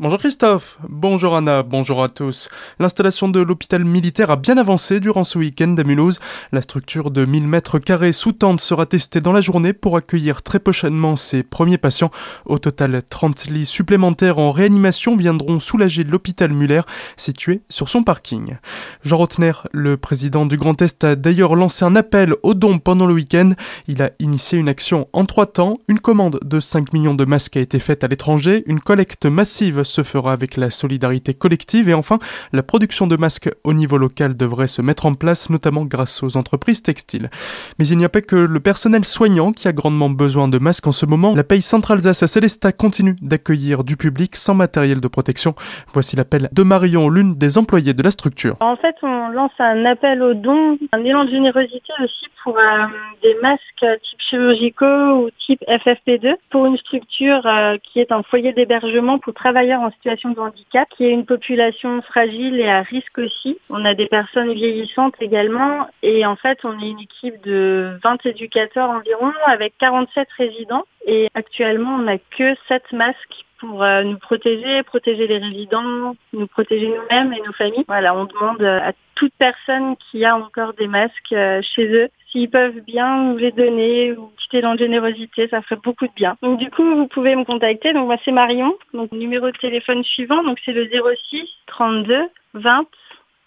Bonjour Christophe, bonjour Anna, bonjour à tous. L'installation de l'hôpital militaire a bien avancé durant ce week-end à Mulhouse. La structure de 1000 mètres carrés sous tente sera testée dans la journée pour accueillir très prochainement ses premiers patients. Au total, 30 lits supplémentaires en réanimation viendront soulager l'hôpital Muller situé sur son parking. Jean Rotner, le président du Grand Est, a d'ailleurs lancé un appel aux dons pendant le week-end. Il a initié une action en trois temps. Une commande de 5 millions de masques a été faite à l'étranger, une collecte massive se fera avec la solidarité collective et enfin, la production de masques au niveau local devrait se mettre en place, notamment grâce aux entreprises textiles. Mais il n'y a pas que le personnel soignant qui a grandement besoin de masques en ce moment. La Pays Centre-Alsace à Célestat continue d'accueillir du public sans matériel de protection. Voici l'appel de Marion, l'une des employées de la structure. En fait, on lance un appel aux dons, un élan de générosité aussi pour euh, des masques type chirurgicaux ou type FFP2 pour une structure euh, qui est un foyer d'hébergement pour travailleurs en situation de handicap, qui est une population fragile et à risque aussi. On a des personnes vieillissantes également et en fait on est une équipe de 20 éducateurs environ avec 47 résidents et actuellement on n'a que 7 masques pour euh, nous protéger, protéger les résidents, nous protéger nous-mêmes et nos familles. Voilà, on demande à toute personne qui a encore des masques euh, chez eux s'ils peuvent bien nous les donner ou quitter dans générosité, ça ferait beaucoup de bien. Donc du coup, vous pouvez me contacter. Donc moi c'est Marion. Donc numéro de téléphone suivant, donc c'est le 06 32 20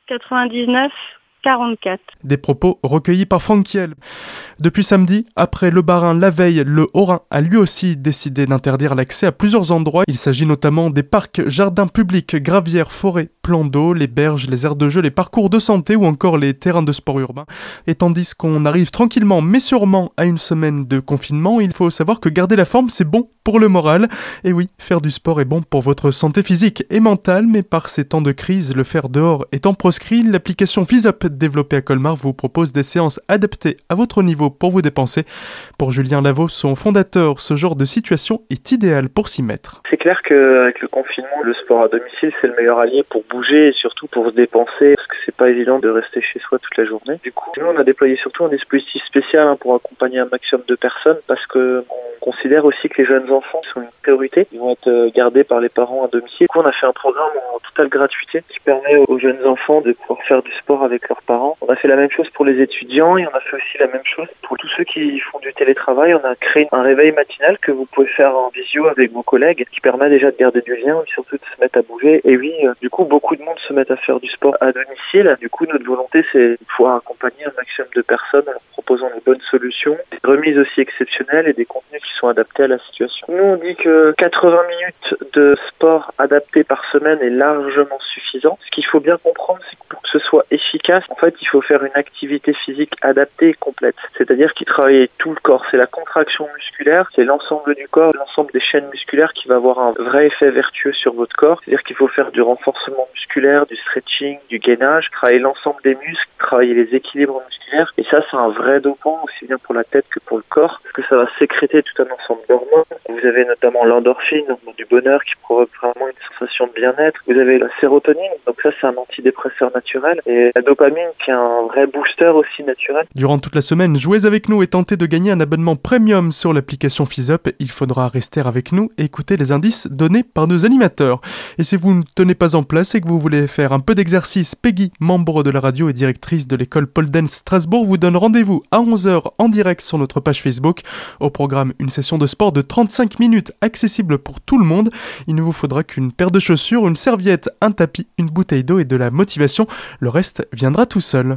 99 44. Des propos recueillis par Franck Kiel. Depuis samedi, après le Barin la veille, le Haut-Rhin a lui aussi décidé d'interdire l'accès à plusieurs endroits. Il s'agit notamment des parcs, jardins publics, gravières, forêts, plans d'eau, les berges, les aires de jeu, les parcours de santé ou encore les terrains de sport urbain. Et tandis qu'on arrive tranquillement mais sûrement à une semaine de confinement, il faut savoir que garder la forme c'est bon pour le moral. Et oui, faire du sport est bon pour votre santé physique et mentale, mais par ces temps de crise, le faire dehors étant proscrit, l'application FizzUp développée à Colmar vous propose des séances adaptées à votre niveau pour vous dépenser. Pour Julien Lavaux, son fondateur, ce genre de situation est idéal pour s'y mettre. C'est clair qu'avec le confinement, le sport à domicile, c'est le meilleur allié pour bouger et surtout pour se dépenser, parce que c'est pas évident de rester chez soi toute la journée. Du coup, nous, on a déployé surtout un dispositif spécial hein, pour accompagner un maximum de personnes, parce que considère aussi que les jeunes enfants sont une priorité. Ils vont être euh, gardés par les parents à domicile. Du coup, on a fait un programme en totale gratuité qui permet aux jeunes enfants de pouvoir faire du sport avec leurs parents. On a fait la même chose pour les étudiants et on a fait aussi la même chose pour tous ceux qui font du télétravail. On a créé un réveil matinal que vous pouvez faire en visio avec vos collègues qui permet déjà de garder du lien et surtout de se mettre à bouger. Et oui, euh, du coup, beaucoup de monde se met à faire du sport à domicile. Du coup, notre volonté, c'est de pouvoir accompagner un maximum de personnes en leur proposant de bonnes solutions, des remises aussi exceptionnelles et des contenus qui sont adaptés à la situation. Nous, on dit que 80 minutes de sport adapté par semaine est largement suffisant. Ce qu'il faut bien comprendre, c'est que pour que ce soit efficace, en fait, il faut faire une activité physique adaptée et complète. C'est-à-dire qu'il travaille tout le corps. C'est la contraction musculaire, c'est l'ensemble du corps, l'ensemble des chaînes musculaires qui va avoir un vrai effet vertueux sur votre corps. C'est-à-dire qu'il faut faire du renforcement musculaire, du stretching, du gainage, travailler l'ensemble des muscles, travailler les équilibres musculaires. Et ça, c'est un vrai dopant, aussi bien pour la tête que pour le corps, parce que ça va sécréter tout ensemble d'hormones. Vous avez notamment l'endorphine, du bonheur qui provoque vraiment une sensation de bien-être. Vous avez la sérotonine, donc ça c'est un antidépresseur naturel. Et la dopamine qui est un vrai booster aussi naturel. Durant toute la semaine, jouez avec nous et tentez de gagner un abonnement premium sur l'application FizzUp. Il faudra rester avec nous et écouter les indices donnés par nos animateurs. Et si vous ne tenez pas en place et que vous voulez faire un peu d'exercice, Peggy, membre de la radio et directrice de l'école Paul Dance Strasbourg, vous donne rendez-vous à 11h en direct sur notre page Facebook. Au programme, une session de sport de 35 minutes accessible pour tout le monde. Il ne vous faudra qu'une paire de chaussures, une serviette, un tapis, une bouteille d'eau et de la motivation. Le reste viendra tout seul.